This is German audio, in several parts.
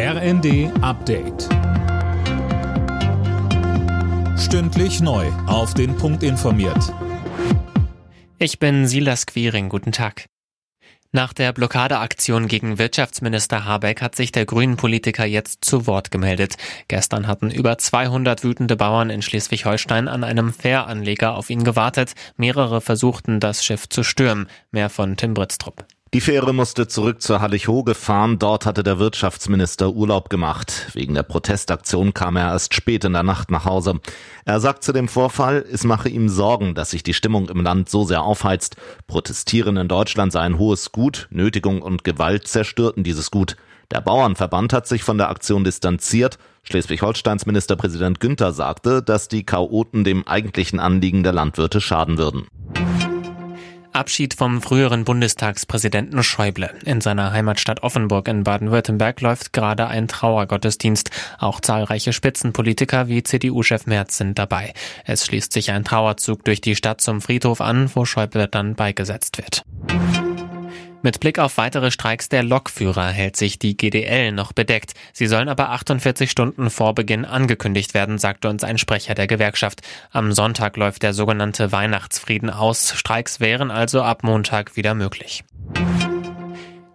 RND Update. Stündlich neu. Auf den Punkt informiert. Ich bin Silas Quiring. Guten Tag. Nach der Blockadeaktion gegen Wirtschaftsminister Habeck hat sich der Grünen-Politiker jetzt zu Wort gemeldet. Gestern hatten über 200 wütende Bauern in Schleswig-Holstein an einem Fähranleger auf ihn gewartet. Mehrere versuchten, das Schiff zu stürmen. Mehr von Tim Britztrup. Die Fähre musste zurück zur Hallig-Hoge fahren. Dort hatte der Wirtschaftsminister Urlaub gemacht. Wegen der Protestaktion kam er erst spät in der Nacht nach Hause. Er sagt zu dem Vorfall, es mache ihm Sorgen, dass sich die Stimmung im Land so sehr aufheizt. Protestieren in Deutschland sei ein hohes Gut. Nötigung und Gewalt zerstörten dieses Gut. Der Bauernverband hat sich von der Aktion distanziert. Schleswig-Holsteins Ministerpräsident Günther sagte, dass die Chaoten dem eigentlichen Anliegen der Landwirte schaden würden. Abschied vom früheren Bundestagspräsidenten Schäuble. In seiner Heimatstadt Offenburg in Baden-Württemberg läuft gerade ein Trauergottesdienst. Auch zahlreiche Spitzenpolitiker wie CDU-Chef Merz sind dabei. Es schließt sich ein Trauerzug durch die Stadt zum Friedhof an, wo Schäuble dann beigesetzt wird. Mit Blick auf weitere Streiks der Lokführer hält sich die GDL noch bedeckt. Sie sollen aber 48 Stunden vor Beginn angekündigt werden, sagte uns ein Sprecher der Gewerkschaft. Am Sonntag läuft der sogenannte Weihnachtsfrieden aus. Streiks wären also ab Montag wieder möglich.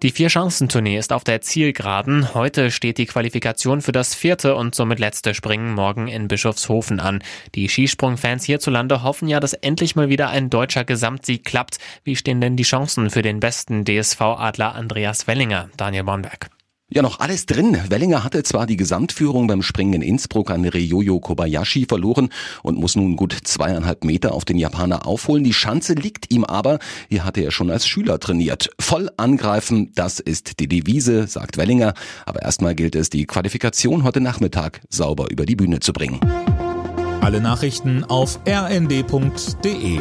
Die Vier-Chancen-Tournee ist auf der Zielgeraden. Heute steht die Qualifikation für das vierte und somit letzte Springen morgen in Bischofshofen an. Die Skisprungfans hierzulande hoffen ja, dass endlich mal wieder ein deutscher Gesamtsieg klappt. Wie stehen denn die Chancen für den besten DSV-Adler Andreas Wellinger? Daniel Bornberg. Ja, noch alles drin. Wellinger hatte zwar die Gesamtführung beim Springen in Innsbruck an Ryoyo Kobayashi verloren und muss nun gut zweieinhalb Meter auf den Japaner aufholen. Die Schanze liegt ihm aber. Hier hatte er schon als Schüler trainiert. Voll angreifen, das ist die Devise, sagt Wellinger. Aber erstmal gilt es, die Qualifikation heute Nachmittag sauber über die Bühne zu bringen. Alle Nachrichten auf rnd.de